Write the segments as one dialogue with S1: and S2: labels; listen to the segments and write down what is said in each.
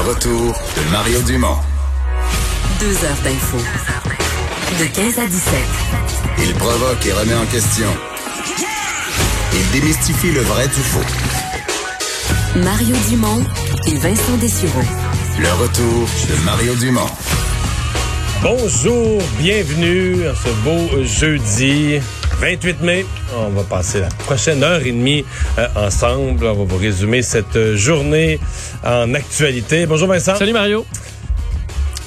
S1: Le retour de Mario Dumont.
S2: Deux heures d'info. De 15 à 17.
S1: Il provoque et remet en question. Il démystifie le vrai du faux.
S2: Mario Dumont et Vincent Dessureau.
S1: Le retour de Mario Dumont.
S3: Bonjour, bienvenue à ce beau jeudi 28 mai. On va passer la prochaine heure et demie euh, ensemble. On va vous résumer cette journée en actualité. Bonjour Vincent.
S4: Salut Mario.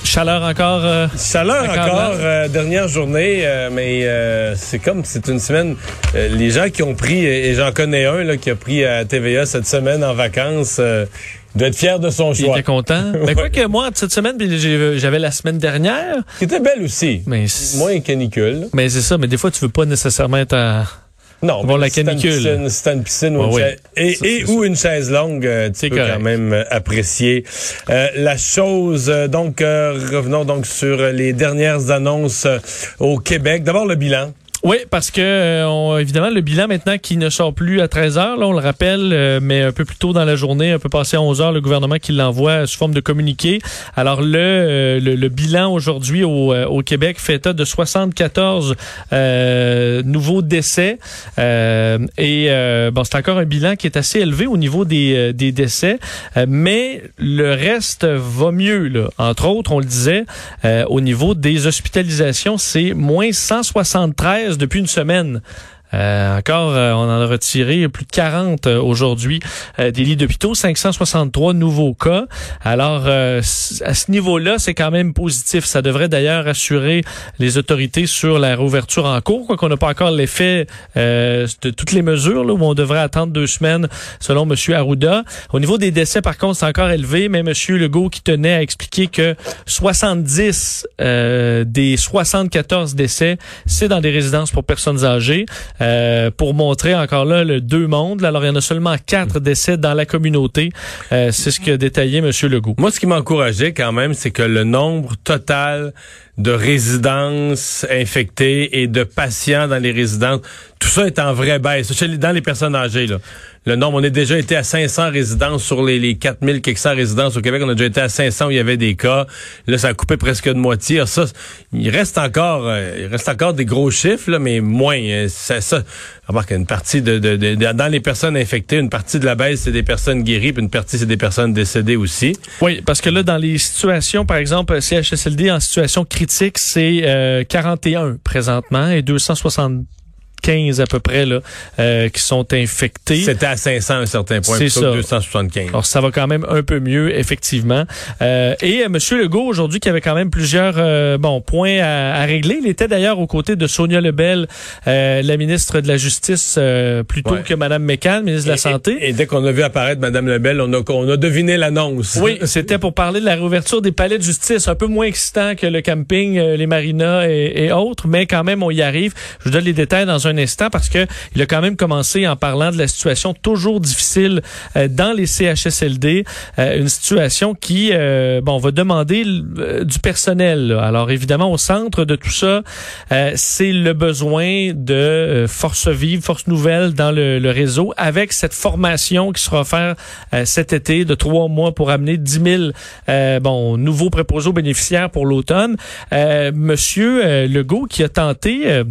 S4: Chaleur encore. euh,
S3: Chaleur
S4: encore
S3: euh, dernière journée, euh, mais euh, c'est comme c'est une semaine. euh, les gens qui ont pris, et j'en connais un là, qui a pris à TVA cette semaine en vacances, euh, il doit être fier de son
S4: il
S3: choix.
S4: était content. Mais quoi que moi, cette semaine, j'ai- j'avais la semaine dernière.
S3: Qui était belle aussi.
S4: Mais
S3: Moins canicule.
S4: Mais c'est ça, mais des fois, tu veux pas nécessairement être à.
S3: Non, mais
S4: la canicule.
S3: piscine- Si t'as une piscine ou
S4: Ouais,
S3: une
S4: oui.
S3: chaise- et, et ou une chaise longue, euh, tu peux
S4: correct.
S3: quand même euh, apprécier euh, la chose. Euh, donc, euh, revenons donc sur euh, les dernières annonces euh, au Québec. D'abord, le bilan.
S4: Oui, parce que euh, on- évidemment le bilan maintenant qui ne sort plus à 13 heures, là on le rappelle, euh, mais un peu plus tôt dans la journée, un peu passé à 11 heures, le gouvernement qui l'envoie sous forme de communiqué. Alors le euh, le, le bilan aujourd'hui au, euh, au Québec fait état de 74 euh, nouveaux décès et bon c'est encore un bilan qui est assez élevé au niveau des, des décès, mais le reste va mieux là. Entre autres, on le disait, au niveau des hospitalisations, c'est moins 173 depuis une semaine. Euh, encore, euh, on en a retiré plus de 40 euh, aujourd'hui des lits d'hôpitaux, 563 nouveaux cas. Alors, à ce niveau-là, c'est quand même positif. Ça devrait d'ailleurs assurer les autorités sur la réouverture en cours, quoi qu'on n'a pas encore l'effet de toutes les mesures, là, où on devrait attendre deux semaines, selon M. Arruda. Au niveau des décès, par contre, c'est encore élevé, mais M. Legault qui tenait à expliquer que 70 euh, des 74 décès, c'est dans des résidences pour personnes âgées. Euh, pour montrer encore là le deux mondes. Alors, il y en a seulement quatre décès dans la communauté. Euh, c'est ce que détaillé M. Legault.
S3: Moi, ce qui m'a encouragé quand même, c'est que le nombre total de résidences infectées et de patients dans les résidences, tout ça est en vraie baisse. Dans les personnes âgées, là. Le nombre, on est déjà été à 500 résidences sur les, les 4000 quelques résidences au Québec. On a déjà été à 500 où il y avait des cas. Là, ça a coupé presque de moitié. Ça, il reste encore, euh, il reste encore des gros chiffres, là, mais moins. Euh, Ça, ça, une partie de, de, de- dans les personnes infectées, une partie de la baisse, c'est des personnes guéries, puis une partie, c'est des personnes décédées aussi.
S4: Oui, parce que là, dans les situations, par exemple, CHSLD en situation critique, c'est euh, 41 présentement et 275 à peu près là, euh, qui sont infectés.
S3: C'était à 500 à un certain point, plutôt
S4: ça.
S3: 275.
S4: Alors, ça va quand même un peu mieux, effectivement. Euh, et euh, M. Legault, aujourd'hui, qui avait quand même plusieurs euh, bon, points à, à régler. Il était d'ailleurs aux côtés de Sonia Lebel, euh, la ministre de la Justice, euh, plutôt
S3: Ouais.
S4: que Mme McCann, ministre de la Santé.
S3: Et, et dès qu'on a vu apparaître Mme Lebel, on a, on a deviné l'annonce.
S4: Oui, c'était pour parler de la réouverture des palais de justice, un peu moins excitant que le camping, les marinas et, et autres, mais quand même on y arrive. Je vous donne les détails dans un instant parce que il a quand même commencé en parlant de la situation toujours difficile euh, dans les CHSLD, euh, une situation qui, euh, bon, va demander euh, du personnel. là. Alors évidemment au centre de tout ça, euh, c'est le besoin de force vive, force nouvelle dans le, le réseau avec cette formation qui sera offerte cet été de trois mois pour amener 10 000 euh, bon, nouveaux préposés aux bénéficiaires pour l'automne. Monsieur Legault qui a tenté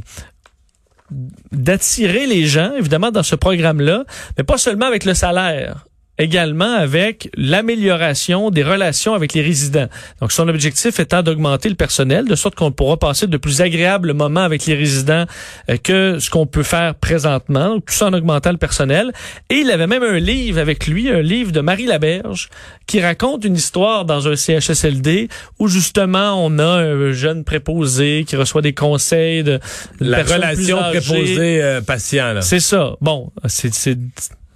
S4: d'attirer les gens, évidemment, dans ce programme-là, mais pas seulement avec le salaire également avec l'amélioration des relations avec les résidents. Donc, son objectif étant d'augmenter le personnel, de sorte qu'on pourra passer de plus agréables moments avec les résidents euh, que ce qu'on peut faire présentement, tout ça en augmentant le personnel. Et il avait même un livre avec lui, un livre de Marie Laberge, qui raconte une histoire dans un CHSLD où justement on a un jeune préposé qui reçoit des conseils de,
S3: La relation préposé-patient. là.
S4: C'est ça. Bon, c'est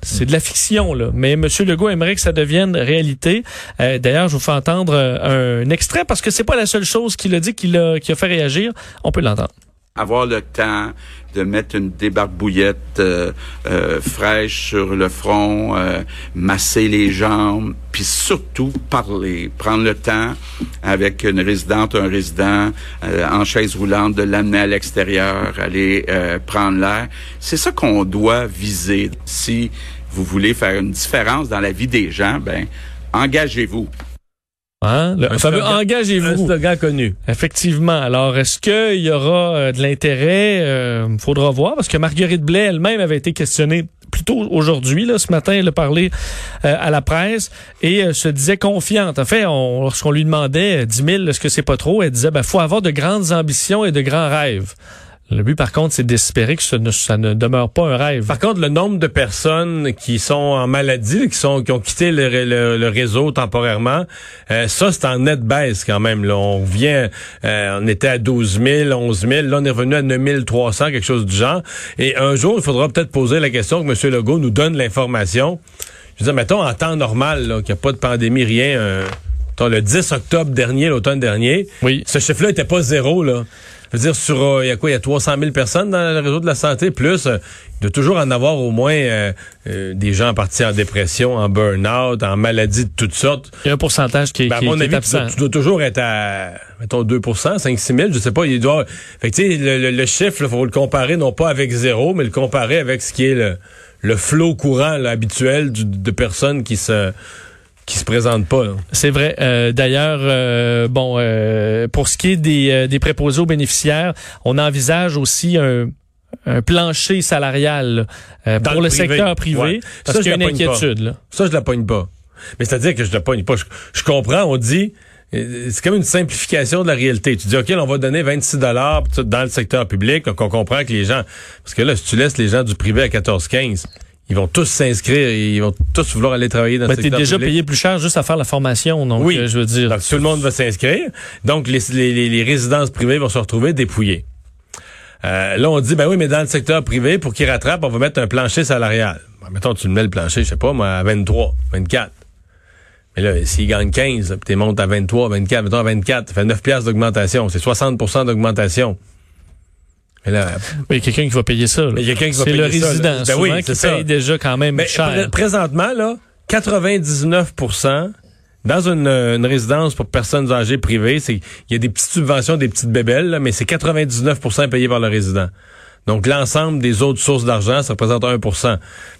S4: c'est de la fiction là, mais M. Legault aimerait que ça devienne réalité. Euh, D'ailleurs, je vous fais entendre euh, un extrait parce que c'est pas la seule chose qu'il a dit qui a qui a fait réagir. On peut l'entendre.
S5: Avoir le temps de mettre une débarbouillette euh, euh, fraîche sur le front, euh, masser les jambes, puis surtout parler, prendre le temps avec une résidente, un résident en chaise roulante, de l'amener à l'extérieur, aller prendre l'air. C'est ça qu'on doit viser. Si vous voulez faire une différence dans la vie des gens, ben engagez-vous.
S4: Hein? Le
S3: Un
S4: fameux engagez-vous.
S3: slogan connu.
S4: Effectivement. Alors, est-ce qu'il y aura euh, de l'intérêt? Il faudra voir, parce que Marguerite Blais elle-même avait été questionnée plus tôt aujourd'hui, là, ce matin, elle a parlé euh, à la presse et euh, se disait confiante. En fait, on- lorsqu'on lui demandait euh, 10 000, est-ce que c'est pas trop, elle disait, ben, faut avoir de grandes ambitions et de grands rêves. Le but, par contre, c'est d'espérer que ça ne, ça ne demeure pas un rêve.
S3: Par contre, le nombre de personnes qui sont en maladie, qui sont qui ont quitté le, le- le réseau temporairement, euh, ça c'est en nette baisse quand même. Là. On revient, euh, on était à 12 000, 11 000, là on est revenu à 9 300, quelque chose du genre. Et un jour, il faudra peut-être poser la question que M. Legault nous donne l'information. Je veux dire, mettons en temps normal, qu'il n'y a pas de pandémie, rien. euh, le 10 octobre dernier, l'automne dernier,
S4: Oui.
S3: ce chiffre-là était pas zéro, là. Je veux dire, sur, euh, il y a quoi, il y a 300 000 personnes dans le réseau de la santé, plus, euh, il doit toujours en avoir au moins euh, euh, des gens partis en dépression, en burn-out, en maladies de toutes sortes.
S4: Il y a un pourcentage qui, est-
S3: Ben, à
S4: qui est-
S3: mon
S4: qui est
S3: avis, tu
S4: absent.
S3: dois, tu dois toujours être à, mettons, 2% 5 6 000, je sais pas. Il doit, fait que, tu sais, le, le- le chiffre, il faut le comparer non pas avec zéro, mais le comparer avec ce qui est le, le flot courant là, habituel du- de personnes qui se qui se présentent pas. là.
S4: C'est vrai. Euh, D'ailleurs, euh, bon, euh, pour ce qui est des, euh, des préposés aux bénéficiaires, on envisage aussi un, un plancher salarial là, euh, pour
S3: le privé.
S4: secteur privé,
S3: Ouais.
S4: parce
S3: Ça,
S4: qu'il y a
S3: je
S4: une inquiétude. Là.
S3: Ça, je la pogne pas. Mais c'est-à-dire que je la pogne pas. Je, je comprends, on dit, euh, c'est comme une simplification de la réalité. Tu dis, OK, on va donner 26 dollars dans le secteur public, donc on comprend que les gens, parce que là, si tu laisses les gens du privé à 14-15, ils vont tous s'inscrire, ils vont tous vouloir aller travailler dans
S4: Mais
S3: le
S4: t'es
S3: secteur
S4: déjà
S3: public.
S4: payé plus cher juste à faire la formation, donc
S3: Oui.
S4: euh, je veux dire.
S3: Donc, tout le monde va s'inscrire. Donc, les, les- les- les résidences privées vont se retrouver dépouillées. Euh, là, on dit, ben oui, mais dans le secteur privé, pour qu'ils rattrapent, on va mettre un plancher salarial. Ben, mettons, tu le mets le plancher, je sais pas, moi, à 23, 24. Mais là, s'ils gagnent 15, puis tu montes à 23, 24, mettons à 24, ça fait 9 piastres d'augmentation. C'est 60% d'augmentation. Mais là,
S4: Il y a quelqu'un qui va payer ça.
S3: il y a quelqu'un qui va
S4: C'est le
S3: payer ça, là.
S4: résident,
S3: Ben
S4: souvent,
S3: oui,
S4: qui
S3: c'est
S4: paye
S3: ça.
S4: déjà quand même
S3: Mais
S4: cher.
S3: pré- présentement, là, 99% dans une, une résidence pour personnes âgées privées, c'est il y a des petites subventions, des petites bébelles, là, mais c'est 99% payé par le résident. Donc, l'ensemble des autres sources d'argent, ça représente 1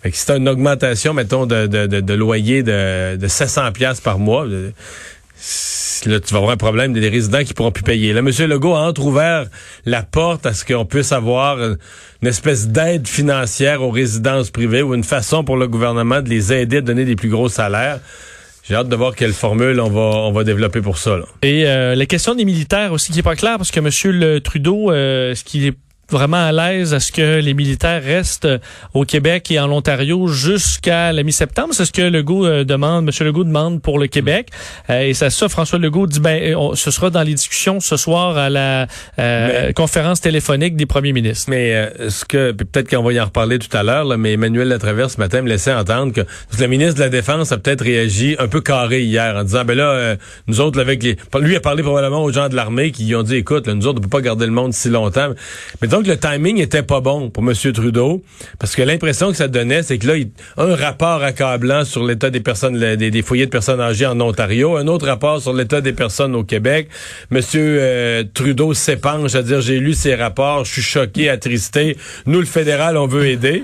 S3: Fait que si t'as une augmentation, mettons, de, de, de, de loyer de, de 700 pièces par mois, euh, là, tu vas avoir un problème des résidents qui pourront plus payer. Là, M. Legault a entrouvert la porte à ce qu'on puisse avoir une espèce d'aide financière aux résidences privées ou une façon pour le gouvernement de les aider à donner des plus gros salaires. J'ai hâte de voir quelle formule on va, on va développer pour ça. Là.
S4: Et euh, la question des militaires aussi qui est pas claire parce que M. le Trudeau, euh, est-ce qu'il est vraiment à l'aise à ce que les militaires restent euh, au Québec et en Ontario jusqu'à la mi-septembre? C'est ce que Legault euh, demande, M. Legault demande pour le Québec. Euh, et ça, ça, François Legault dit, ben, on- ce sera dans les discussions ce soir à la euh,
S3: Mais-
S4: conférence téléphonique des premiers ministres.
S3: Mais euh, ce que peut-être qu'on va y en reparler tout à l'heure, mais Emmanuel Latraverse ce matin me laissait entendre que, le ministre de la Défense a peut-être réagi un peu carré hier en disant ben là, euh, nous autres, avec les. Lui a parlé probablement aux gens de l'armée qui lui ont dit écoute, là, nous autres, on peut pas garder le monde si longtemps. Mais donc le timing était pas bon pour M. Trudeau, parce que l'impression que ça donnait, c'est que là, un rapport accablant sur l'état des personnes, des, foyers de personnes âgées en Ontario, un autre rapport sur l'état des personnes au Québec. Monsieur euh, Trudeau s'épanche à dire j'ai lu ces rapports, je suis choqué, attristé. Nous, le fédéral, on veut aider.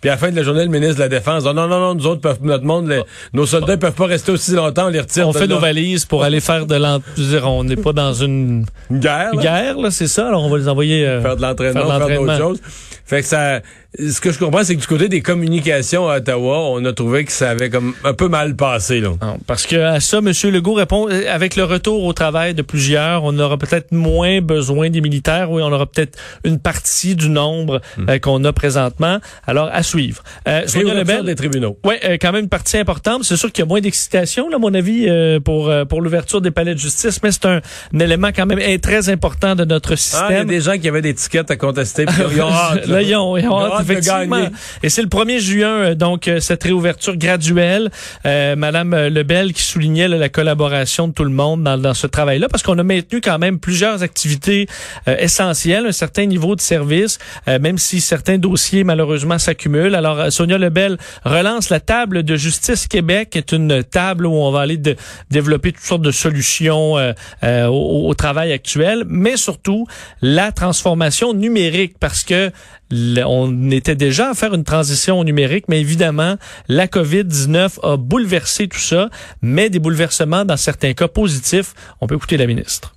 S3: Puis à la fin de la journée, le ministre de la Défense dit non, non, non, nous autres, peuvent, notre monde, les- nos soldats ils peuvent pas rester aussi longtemps, on les retire.
S4: On
S3: de
S4: fait
S3: là.
S4: nos valises pour aller faire de l'ent... je veux dire, On n'est pas dans une
S3: Une guerre. là.
S4: guerre, là, c'est ça. Alors on va les envoyer. euh,
S3: faire de l'entraînement,
S4: faire de
S3: faire, d'autres
S4: l'entraînement.
S3: choses. Fait que ça, ce que je comprends, c'est que du côté des communications à Ottawa, on a trouvé que ça avait comme un peu mal passé, là.
S4: Non, parce que à ça, M. Legault répond euh, avec le retour au travail de plusieurs, on aura peut-être moins besoin des militaires. Oui, on aura peut-être une partie du nombre euh, qu'on a présentement. Alors à suivre. Euh, Sonia Lebel,
S3: des tribunaux.
S4: oui, quand même une partie importante. C'est sûr qu'il y a moins d'excitation, à mon avis, euh, pour euh, pour l'ouverture des palais de justice, mais c'est un, un élément quand même eh, très important de notre
S3: Ah, il y a
S4: système.
S3: des gens qui avaient des tickets à contester. puis ils ont hâte,
S4: Là, ils ont, ils ont
S3: Ils ont
S4: hâte,
S3: hâte de
S4: effectivement. Et c'est le 1er juin, euh, donc, euh, cette réouverture graduelle. Euh, Madame euh, Lebel qui soulignait là, la collaboration de tout le monde dans, dans ce travail-là, parce qu'on a maintenu quand même plusieurs activités euh, essentielles, un certain niveau de service, euh, même si certains dossiers, malheureusement, s'accumulent. Alors, Sonia Lebel relance la table de Justice Québec, qui est une table où on va aller de, développer toutes sortes de solutions euh, euh, au, au travail actuel, mais surtout la transformation numérique, parce que on était déjà à faire une transition numérique, mais évidemment, la COVID-19 a bouleversé tout ça, mais des bouleversements dans certains cas positifs. On peut écouter la ministre.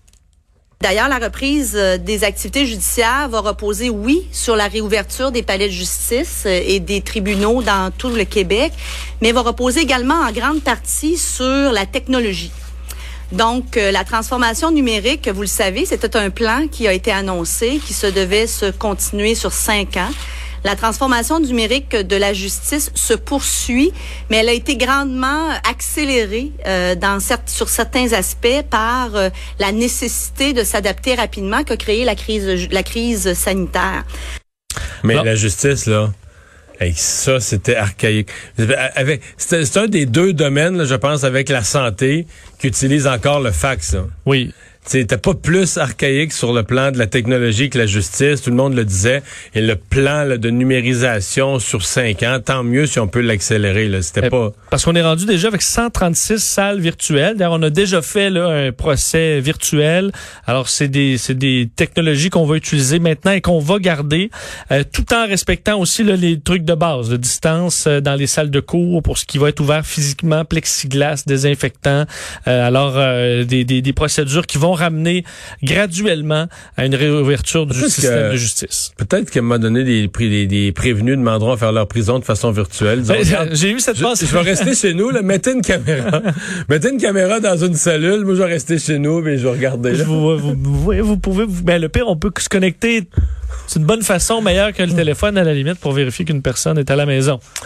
S6: D'ailleurs, la reprise euh, des activités judiciaires va reposer, oui, sur la réouverture des palais de justice euh, et des tribunaux dans tout le Québec, mais va reposer également en grande partie sur la technologie. Donc, euh, la transformation numérique, vous le savez, c'était un plan qui a été annoncé, qui se devait se continuer sur cinq ans. La transformation numérique de la justice se poursuit, mais elle a été grandement accélérée euh, dans cer- sur certains aspects par euh, la nécessité de s'adapter rapidement qu'a créé la crise, la crise sanitaire.
S3: Mais
S4: Non.
S3: la justice, là, hey, ça, c'était archaïque. Avec, c'est un des deux domaines, je pense, avec la santé, qui utilise encore le fax. là.
S4: Oui.
S3: C'était pas plus archaïque sur le plan de la technologie que la justice, tout le monde le disait. Et le plan là, de numérisation sur cinq ans, tant mieux si on peut l'accélérer. C'était
S4: Euh,
S3: pas.
S4: Parce qu'on est rendu déjà avec 136 salles virtuelles. D'ailleurs, on a déjà fait là, un procès virtuel. Alors, c'est des, des technologies qu'on va utiliser maintenant et qu'on va garder, euh, tout en respectant aussi là, les trucs de base, de distance euh, dans les salles de cours pour ce qui va être ouvert physiquement, plexiglas, désinfectant. Euh, alors, euh, des, des, des procédures qui vont ramener graduellement à une réouverture du système
S3: que-
S4: de justice.
S3: Peut-être qu'à un moment donné, des, pré- des, des prévenus demanderont à faire leur prison de façon virtuelle. Regarde,
S4: J'ai eu cette
S3: Je,
S4: passe.
S3: je vais rester chez nous, là. Mettez une caméra. Mettez une caméra dans une cellule. Moi, je vais rester chez nous, mais je vais regarder. là.
S4: vous, vous, vous, vous pouvez, ben, le pire, on peut se connecter. C'est une bonne façon, meilleure que le téléphone à la limite pour vérifier qu'une personne est à la maison.